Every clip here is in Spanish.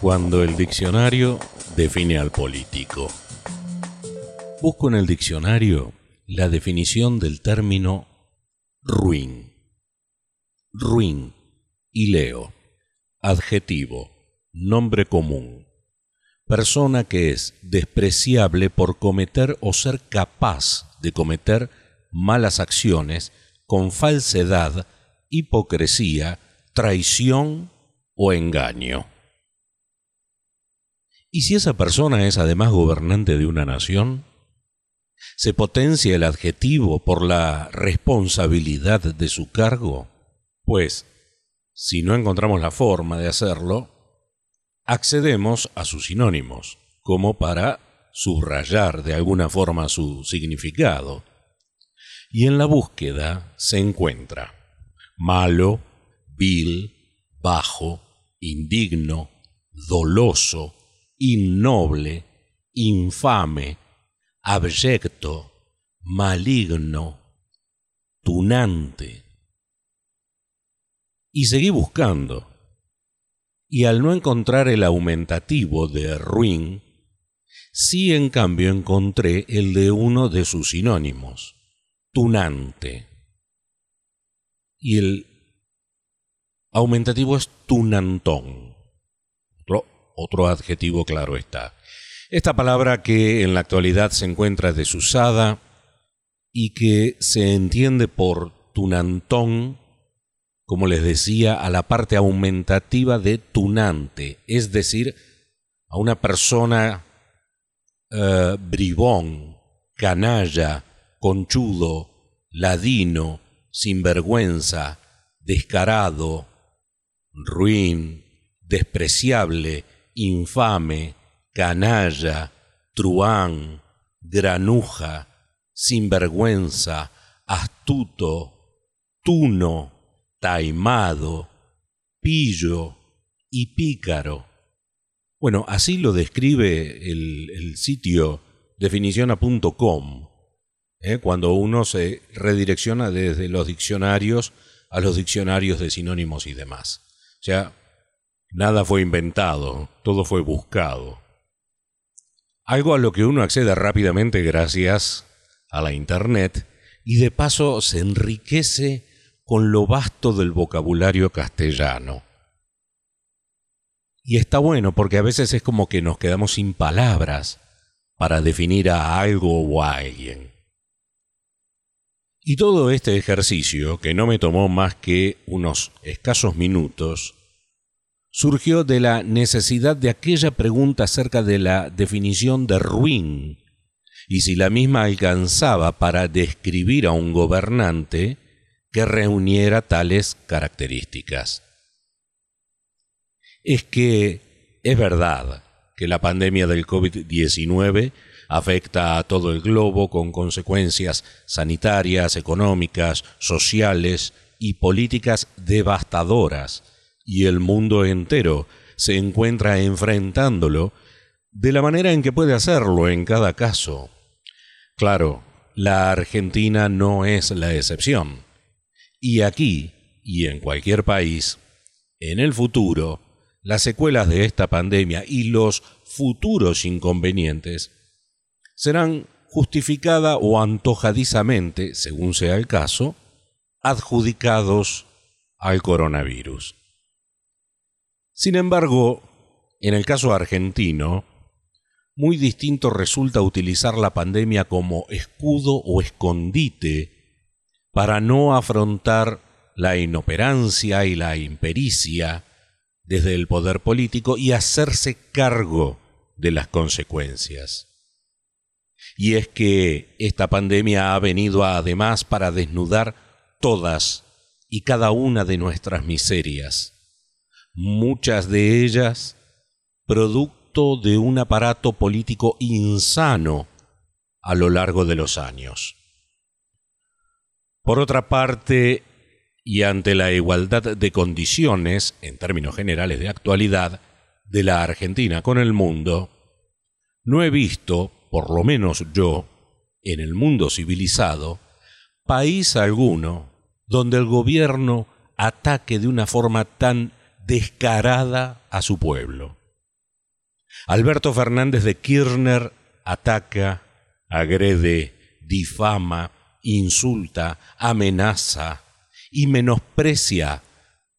cuando el diccionario define al político. Busco en el diccionario la definición del término ruin. Ruin. Y leo. Adjetivo. Nombre común. Persona que es despreciable por cometer o ser capaz de cometer malas acciones con falsedad, hipocresía, traición o engaño. ¿Y si esa persona es además gobernante de una nación? ¿Se potencia el adjetivo por la responsabilidad de su cargo? Pues, si no encontramos la forma de hacerlo, accedemos a sus sinónimos, como para subrayar de alguna forma su significado. Y en la búsqueda se encuentra malo, vil, bajo, indigno, doloso, innoble, infame, abyecto, maligno, tunante. Y seguí buscando. Y al no encontrar el aumentativo de ruin, sí en cambio encontré el de uno de sus sinónimos, tunante. Y el aumentativo es tunantón. Otro, adjetivo claro está. Esta palabra que en la actualidad se encuentra desusada y que se entiende por tunantón, como les decía, a la parte aumentativa de tunante, es decir, a una persona eh, bribón, canalla, conchudo, ladino, sinvergüenza, descarado, ruin, despreciable, infame, canalla, truán, granuja, sinvergüenza, astuto, tuno, taimado, pillo y pícaro. Bueno, así lo describe el, sitio definición.com, ¿eh? cuando uno se redirecciona desde los diccionarios a los diccionarios de sinónimos y demás. O sea, nada fue inventado, todo fue buscado. Algo a lo que uno accede rápidamente gracias a la Internet y de paso se enriquece con lo vasto del vocabulario castellano. Y está bueno porque a veces es como que nos quedamos sin palabras para definir a algo o a alguien. Y todo este ejercicio, que no me tomó más que unos escasos minutos, surgió de la necesidad de aquella pregunta acerca de la definición de ruin y si la misma alcanzaba para describir a un gobernante que reuniera tales características. Es que es verdad que la pandemia del COVID-19 afecta a todo el globo con consecuencias sanitarias, económicas, sociales y políticas devastadoras y el mundo entero se encuentra enfrentándolo de la manera en que puede hacerlo en cada caso. Claro, la Argentina no es la excepción. Y aquí, y en cualquier país, en el futuro, las secuelas de esta pandemia y los futuros inconvenientes serán justificada o antojadizamente, según sea el caso, adjudicados al coronavirus. Sin embargo, en el caso argentino, muy distinto resulta utilizar la pandemia como escudo o escondite para no afrontar la inoperancia y la impericia desde el poder político y hacerse cargo de las consecuencias. Y es que esta pandemia ha venido además para desnudar todas y cada una de nuestras miserias muchas de ellas producto de un aparato político insano a lo largo de los años. Por otra parte, y ante la igualdad de condiciones, en términos generales de actualidad, de la Argentina con el mundo, no he visto, por lo menos yo, en el mundo civilizado, país alguno donde el gobierno ataque de una forma tan descarada a su pueblo. Alberto Fernández de Kirchner ataca, agrede, difama, insulta, amenaza y menosprecia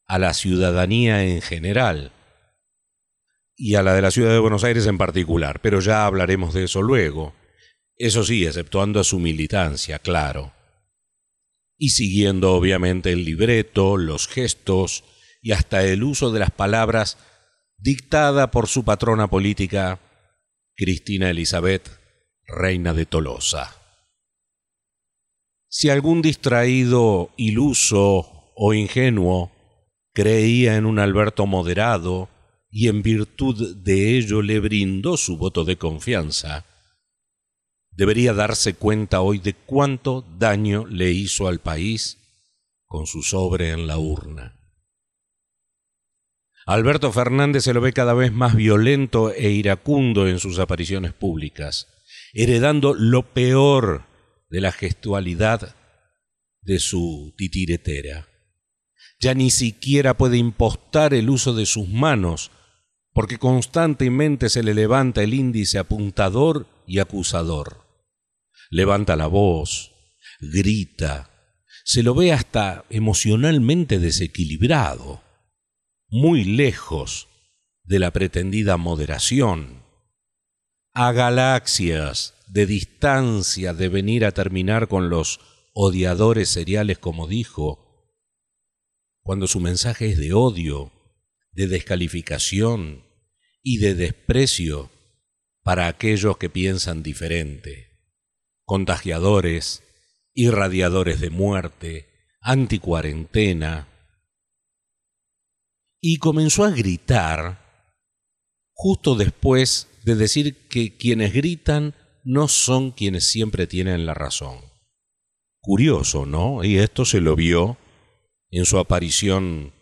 a la ciudadanía en general y a la de la ciudad de Buenos Aires en particular, pero ya hablaremos de eso luego. Eso sí, exceptuando a su militancia, claro. Y siguiendo obviamente el libreto, los gestos y hasta el uso de las palabras dictada por su patrona política, Cristina Elizabeth, reina de Tolosa. Si algún distraído, iluso o ingenuo creía en un Alberto moderado y en virtud de ello le brindó su voto de confianza, debería darse cuenta hoy de cuánto daño le hizo al país con su sobre en la urna. Alberto Fernández se lo ve cada vez más violento e iracundo en sus apariciones públicas, heredando lo peor de la gestualidad de su titiretera. Ya ni siquiera puede impostar el uso de sus manos, porque constantemente se le levanta el índice apuntador y acusador. Levanta la voz, grita, se lo ve hasta emocionalmente desequilibrado muy lejos de la pretendida moderación, a galaxias de distancia de venir a terminar con los odiadores seriales como dijo, cuando su mensaje es de odio, de descalificación y de desprecio para aquellos que piensan diferente, contagiadores, irradiadores de muerte, anticuarentena, y comenzó a gritar justo después de decir que quienes gritan no son quienes siempre tienen la razón. Curioso, ¿no? Y esto se lo vio en su aparición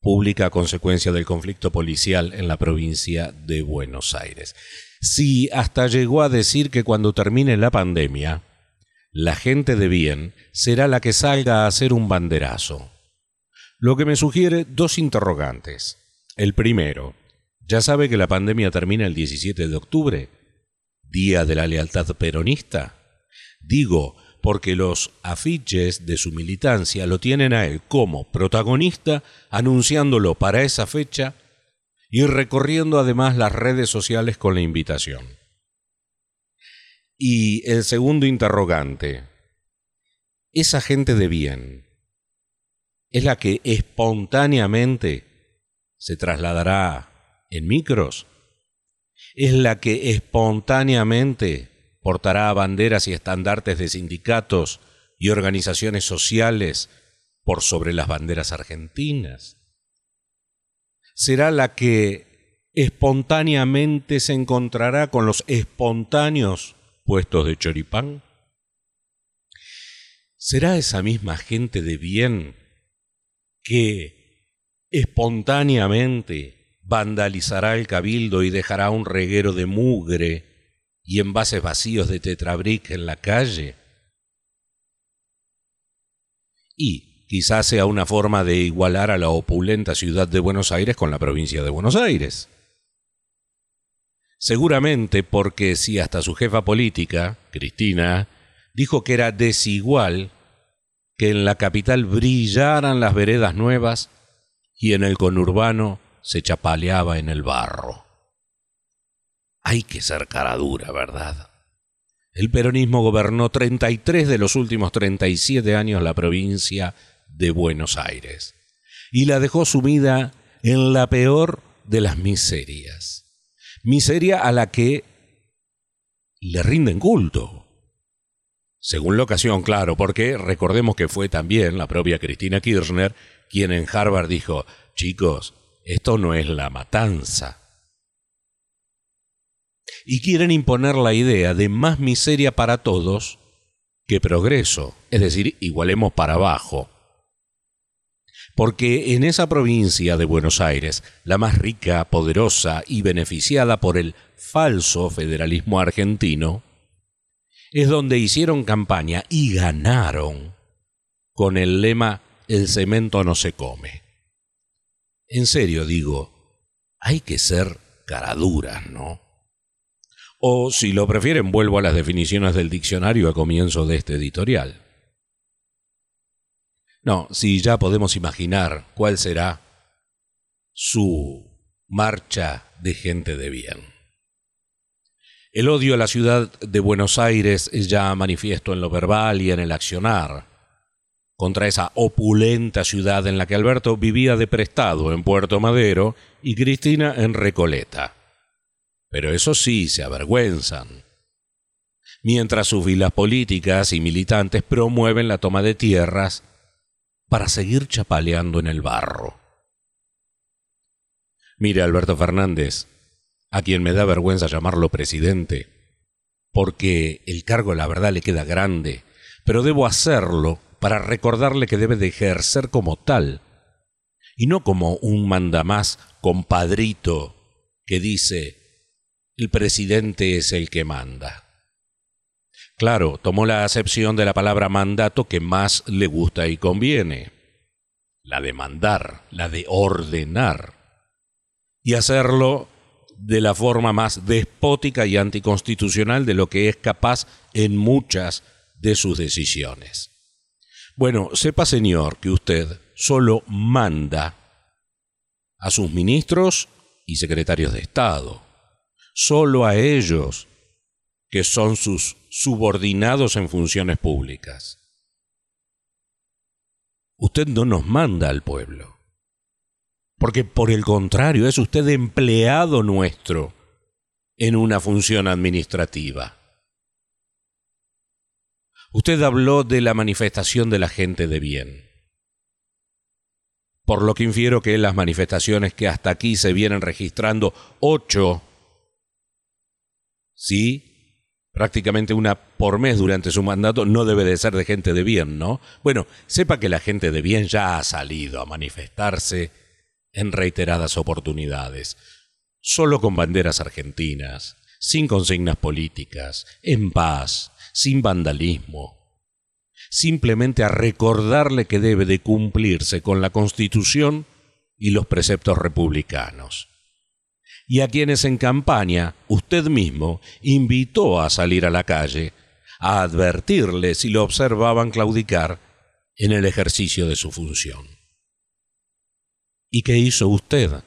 pública a consecuencia del conflicto policial en la provincia de Buenos Aires. Si hasta llegó a decir que cuando termine la pandemia, la gente de bien será la que salga a hacer un banderazo. Lo que me sugiere dos interrogantes. El primero, ¿ya sabe que la pandemia termina el 17 de octubre? Día de la lealtad peronista. Digo, porque los afiches de su militancia lo tienen a él como protagonista, anunciándolo para esa fecha y recorriendo además las redes sociales con la invitación. Y el segundo interrogante, esa gente de bien, es la que espontáneamente se trasladará en micros, es la que espontáneamente portará banderas y estandartes de sindicatos y organizaciones sociales por sobre las banderas argentinas. Será la que espontáneamente se encontrará con los espontáneos puestos de choripán. ¿Será esa misma gente de bien que espontáneamente vandalizará el cabildo y dejará un reguero de mugre y envases vacíos de tetrabric en la calle? Y quizás sea una forma de igualar a la opulenta ciudad de Buenos Aires con la provincia de Buenos Aires. Seguramente porque si hasta su jefa política, Cristina, dijo que era desigual que en la capital brillaran las veredas nuevas y en el conurbano se chapaleaba en el barro. Hay que ser cara dura, ¿verdad? El peronismo gobernó 33 de los últimos 37 años la provincia de Buenos Aires y la dejó sumida en la peor de las miserias. Miseria a la que le rinden culto según la ocasión, claro, porque recordemos que fue también la propia Cristina Kirchner quien en Harvard dijo, chicos, esto no es la matanza. Y quieren imponer la idea de más miseria para todos que progreso, es decir, igualemos para abajo. Porque en esa provincia de Buenos Aires, la más rica, poderosa y beneficiada por el falso federalismo argentino, es donde hicieron campaña y ganaron con el lema El cemento no se come. En serio digo, hay que ser caraduras, ¿no? O si lo prefieren, vuelvo a las definiciones del diccionario a comienzo de este editorial. No, si ya podemos imaginar cuál será su marcha de gente de bien. El odio a la ciudad de Buenos Aires es ya manifiesto en lo verbal y en el accionar, contra esa opulenta ciudad en la que Alberto vivía de prestado en Puerto Madero y Cristina en Recoleta. Pero eso sí, se avergüenzan. Mientras sus vilas políticas y militantes promueven la toma de tierras para seguir chapaleando en el barro. Mire, Alberto Fernández, a quien me da vergüenza llamarlo presidente, porque el cargo la verdad le queda grande, pero debo hacerlo para recordarle que debe de ejercer como tal, y no como un mandamás compadrito que dice, el presidente es el que manda. Claro, tomó la acepción de la palabra mandato que más le gusta y conviene, la de mandar, la de ordenar, y hacerlo de la forma más despótica y anticonstitucional de lo que es capaz en muchas de sus decisiones. Bueno, sepa señor que usted solo manda a sus ministros y secretarios de Estado, solo a ellos que son sus subordinados en funciones públicas. Usted no nos manda al pueblo, porque por el contrario es usted empleado nuestro en una función administrativa. Usted habló de la manifestación de la gente de bien. Por lo que infiero que las manifestaciones que hasta aquí se vienen registrando, ocho, sí, prácticamente una por mes durante su mandato, no debe de ser de gente de bien, ¿no? Bueno, sepa que la gente de bien ya ha salido a manifestarse en reiteradas oportunidades, solo con banderas argentinas, sin consignas políticas, en paz, sin vandalismo, simplemente a recordarle que debe de cumplirse con la Constitución y los preceptos republicanos y a quienes en campaña usted mismo invitó a salir a la calle, a advertirle si lo observaban claudicar en el ejercicio de su función. ¿Y qué hizo usted?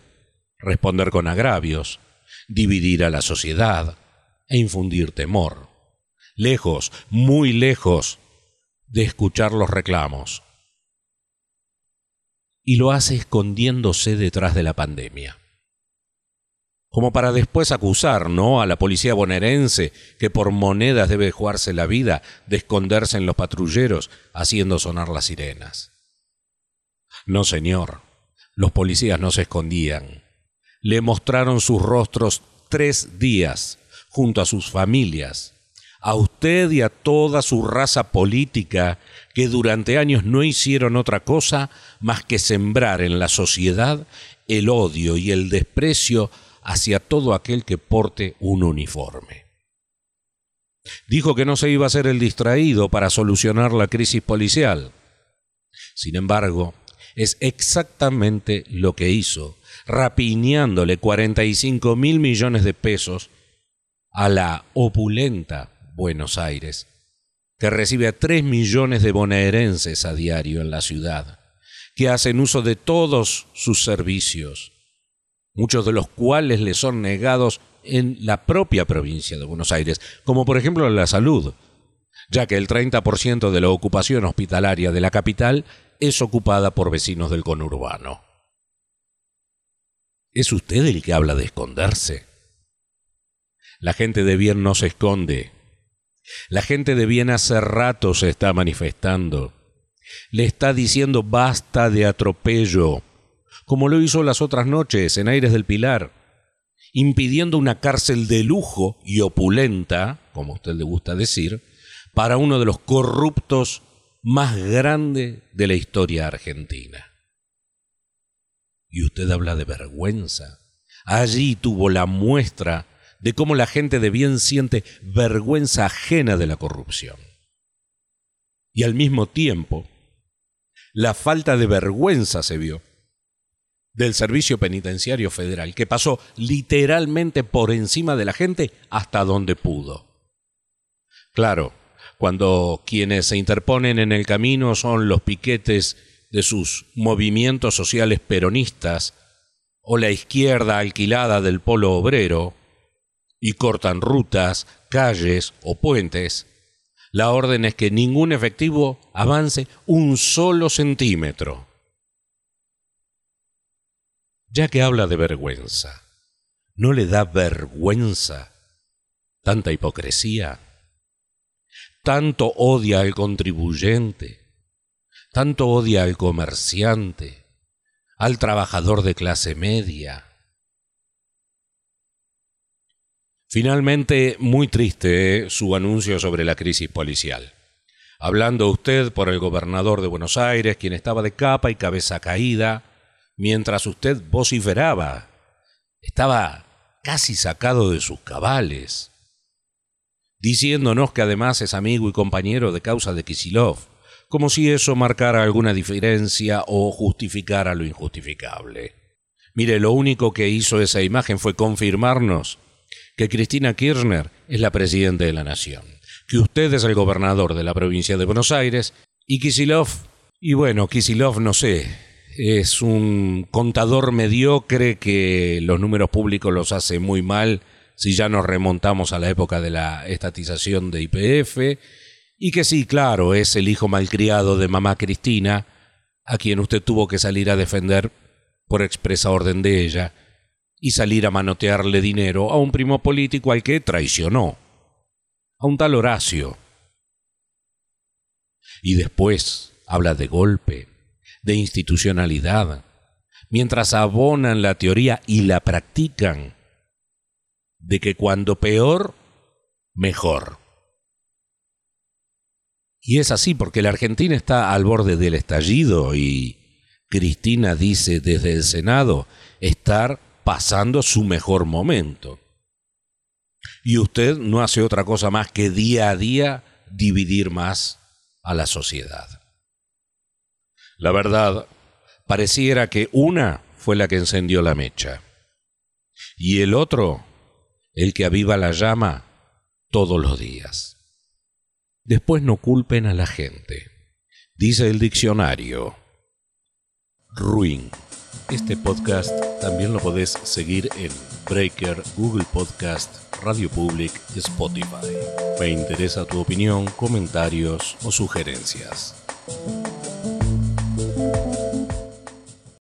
Responder con agravios, dividir a la sociedad e infundir temor, lejos, muy lejos de escuchar los reclamos. Y lo hace escondiéndose detrás de la pandemia como para después acusar, ¿no? A la policía bonaerense que por monedas debe jugarse la vida de esconderse en los patrulleros haciendo sonar las sirenas. No, señor, los policías no se escondían. Le mostraron sus rostros tres días junto a sus familias, a usted y a toda su raza política que durante años no hicieron otra cosa más que sembrar en la sociedad el odio y el desprecio hacia todo aquel que porte un uniforme. Dijo que no se iba a ser el distraído para solucionar la crisis policial. Sin embargo, es exactamente lo que hizo, rapiñándole 45 mil millones de pesos a la opulenta Buenos Aires, que recibe a 3 millones de bonaerenses a diario en la ciudad, que hacen uso de todos sus servicios, muchos de los cuales le son negados en la propia provincia de Buenos Aires, como por ejemplo la salud, ya que el 30% de la ocupación hospitalaria de la capital es ocupada por vecinos del conurbano. ¿Es usted el que habla de esconderse? La gente de bien no se esconde. La gente de bien hace rato se está manifestando. Le está diciendo basta de atropello como lo hizo las otras noches en Aires del Pilar, impidiendo una cárcel de lujo y opulenta, como usted le gusta decir, para uno de los corruptos más grandes de la historia argentina. Y usted habla de vergüenza. Allí tuvo la muestra de cómo la gente de bien siente vergüenza ajena de la corrupción. Y al mismo tiempo, la falta de vergüenza se vio del Servicio Penitenciario Federal, que pasó literalmente por encima de la gente hasta donde pudo. Claro, cuando quienes se interponen en el camino son los piquetes de sus movimientos sociales peronistas o la izquierda alquilada del polo obrero, y cortan rutas, calles o puentes, la orden es que ningún efectivo avance un solo centímetro ya que habla de vergüenza, ¿no le da vergüenza tanta hipocresía? Tanto odia al contribuyente, tanto odia al comerciante, al trabajador de clase media. Finalmente, muy triste ¿eh? su anuncio sobre la crisis policial. Hablando usted por el gobernador de Buenos Aires, quien estaba de capa y cabeza caída, mientras usted vociferaba. Estaba casi sacado de sus cabales, diciéndonos que además es amigo y compañero de causa de Kisilov, como si eso marcara alguna diferencia o justificara lo injustificable. Mire, lo único que hizo esa imagen fue confirmarnos que Cristina Kirchner es la presidenta de la nación, que usted es el gobernador de la provincia de Buenos Aires y Kisilov, y bueno, Kisilov no sé, es un contador mediocre que los números públicos los hace muy mal si ya nos remontamos a la época de la estatización de IPF, y que sí, claro, es el hijo malcriado de mamá Cristina, a quien usted tuvo que salir a defender por expresa orden de ella, y salir a manotearle dinero a un primo político al que traicionó, a un tal Horacio. Y después habla de golpe, de institucionalidad, mientras abonan la teoría y la practican de que cuando peor, mejor. Y es así porque la Argentina está al borde del estallido y Cristina dice desde el Senado estar pasando su mejor momento. Y usted no hace otra cosa más que día a día dividir más a la sociedad. La verdad, pareciera que una fue la que encendió la mecha y el otro el que aviva la llama todos los días. Después no culpen a la gente. Dice el diccionario. Ruin. Este podcast también lo podés seguir en Breaker, Google Podcast, Radio Public Spotify. Me interesa tu opinión, comentarios o sugerencias.